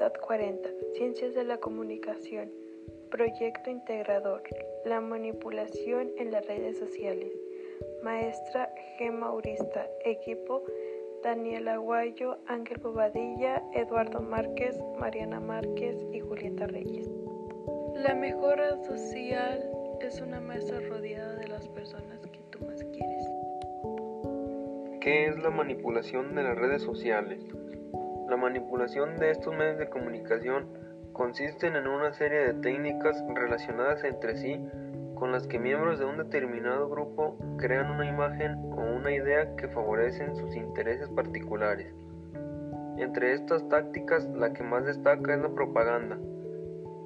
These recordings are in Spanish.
SAT 40, Ciencias de la Comunicación, Proyecto Integrador, la manipulación en las redes sociales. Maestra G. Maurista, equipo Daniela Aguayo, Ángel Bobadilla, Eduardo Márquez, Mariana Márquez y Julieta Reyes. La mejor red social es una mesa rodeada de las personas que tú más quieres. ¿Qué es la manipulación de las redes sociales? La manipulación de estos medios de comunicación consisten en una serie de técnicas relacionadas entre sí con las que miembros de un determinado grupo crean una imagen o una idea que favorecen sus intereses particulares. Entre estas tácticas, la que más destaca es la propaganda,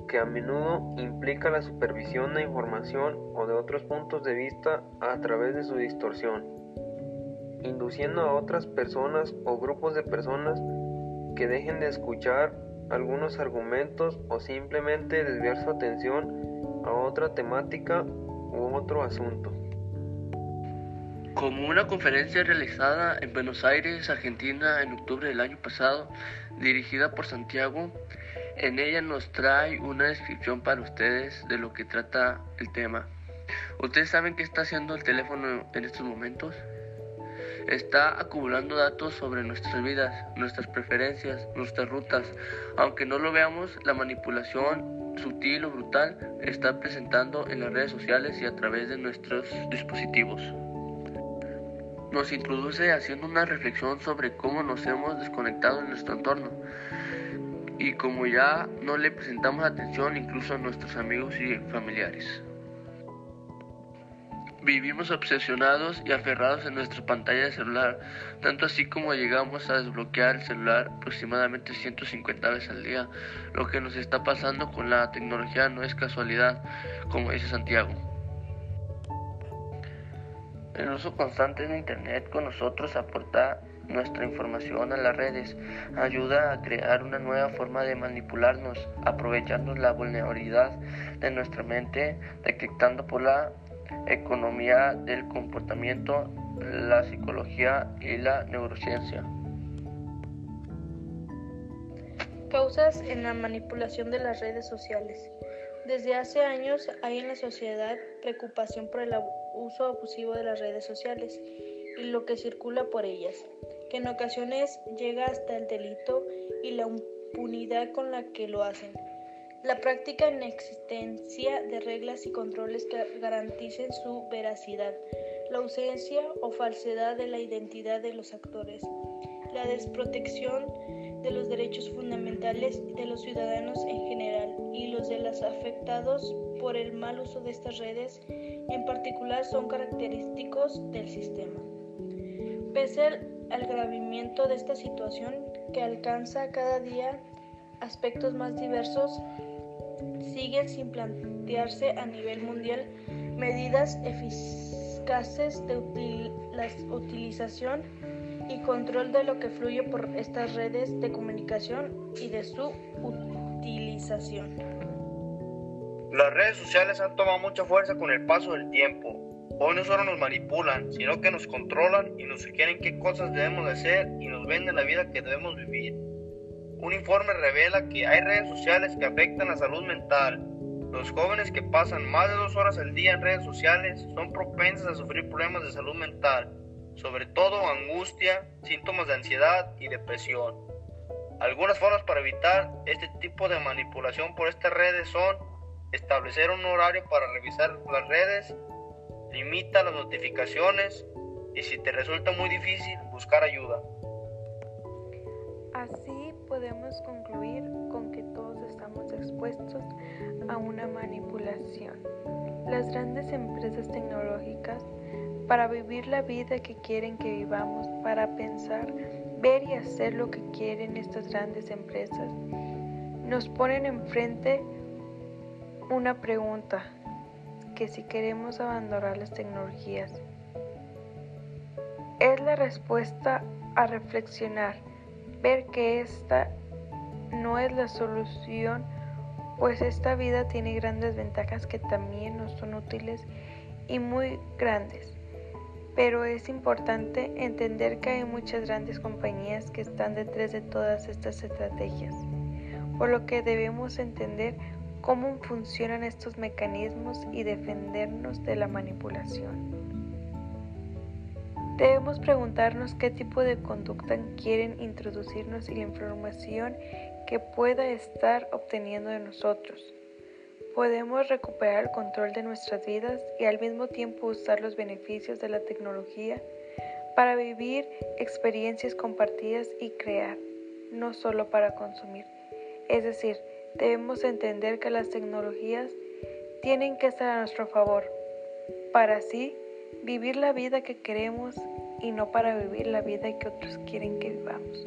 que a menudo implica la supervisión de información o de otros puntos de vista a través de su distorsión, induciendo a otras personas o grupos de personas que dejen de escuchar algunos argumentos o simplemente desviar su atención a otra temática u otro asunto. Como una conferencia realizada en Buenos Aires, Argentina, en octubre del año pasado, dirigida por Santiago, en ella nos trae una descripción para ustedes de lo que trata el tema. ¿Ustedes saben qué está haciendo el teléfono en estos momentos? Está acumulando datos sobre nuestras vidas, nuestras preferencias, nuestras rutas. Aunque no lo veamos, la manipulación sutil o brutal está presentando en las redes sociales y a través de nuestros dispositivos. Nos introduce haciendo una reflexión sobre cómo nos hemos desconectado en nuestro entorno y cómo ya no le presentamos atención incluso a nuestros amigos y familiares. Vivimos obsesionados y aferrados en nuestra pantalla de celular, tanto así como llegamos a desbloquear el celular aproximadamente 150 veces al día. Lo que nos está pasando con la tecnología no es casualidad, como dice Santiago. El uso constante de Internet con nosotros aporta nuestra información a las redes, ayuda a crear una nueva forma de manipularnos, aprovechando la vulnerabilidad de nuestra mente, detectando por la economía del comportamiento, la psicología y la neurociencia. Causas en la manipulación de las redes sociales. Desde hace años hay en la sociedad preocupación por el uso abusivo de las redes sociales y lo que circula por ellas, que en ocasiones llega hasta el delito y la impunidad con la que lo hacen. La práctica en existencia de reglas y controles que garanticen su veracidad, la ausencia o falsedad de la identidad de los actores, la desprotección de los derechos fundamentales de los ciudadanos en general y los de los afectados por el mal uso de estas redes en particular son característicos del sistema. Pese al agravamiento de esta situación que alcanza cada día aspectos más diversos, siguen sin plantearse a nivel mundial medidas eficaces de la utilización y control de lo que fluye por estas redes de comunicación y de su utilización. Las redes sociales han tomado mucha fuerza con el paso del tiempo. Hoy no solo nos manipulan, sino que nos controlan y nos sugieren qué cosas debemos de hacer y nos venden la vida que debemos vivir. Un informe revela que hay redes sociales que afectan la salud mental. Los jóvenes que pasan más de dos horas al día en redes sociales son propensos a sufrir problemas de salud mental, sobre todo angustia, síntomas de ansiedad y depresión. Algunas formas para evitar este tipo de manipulación por estas redes son establecer un horario para revisar las redes, limita las notificaciones y si te resulta muy difícil, buscar ayuda. Así podemos concluir con que todos estamos expuestos a una manipulación. Las grandes empresas tecnológicas, para vivir la vida que quieren que vivamos, para pensar, ver y hacer lo que quieren estas grandes empresas, nos ponen enfrente una pregunta, que si queremos abandonar las tecnologías. Es la respuesta a reflexionar ver que esta no es la solución, pues esta vida tiene grandes ventajas que también nos son útiles y muy grandes. Pero es importante entender que hay muchas grandes compañías que están detrás de todas estas estrategias. por lo que debemos entender cómo funcionan estos mecanismos y defendernos de la manipulación. Debemos preguntarnos qué tipo de conducta quieren introducirnos y la información que pueda estar obteniendo de nosotros. Podemos recuperar el control de nuestras vidas y al mismo tiempo usar los beneficios de la tecnología para vivir experiencias compartidas y crear, no solo para consumir. Es decir, debemos entender que las tecnologías tienen que estar a nuestro favor, para así vivir la vida que queremos y no para vivir la vida que otros quieren que vivamos.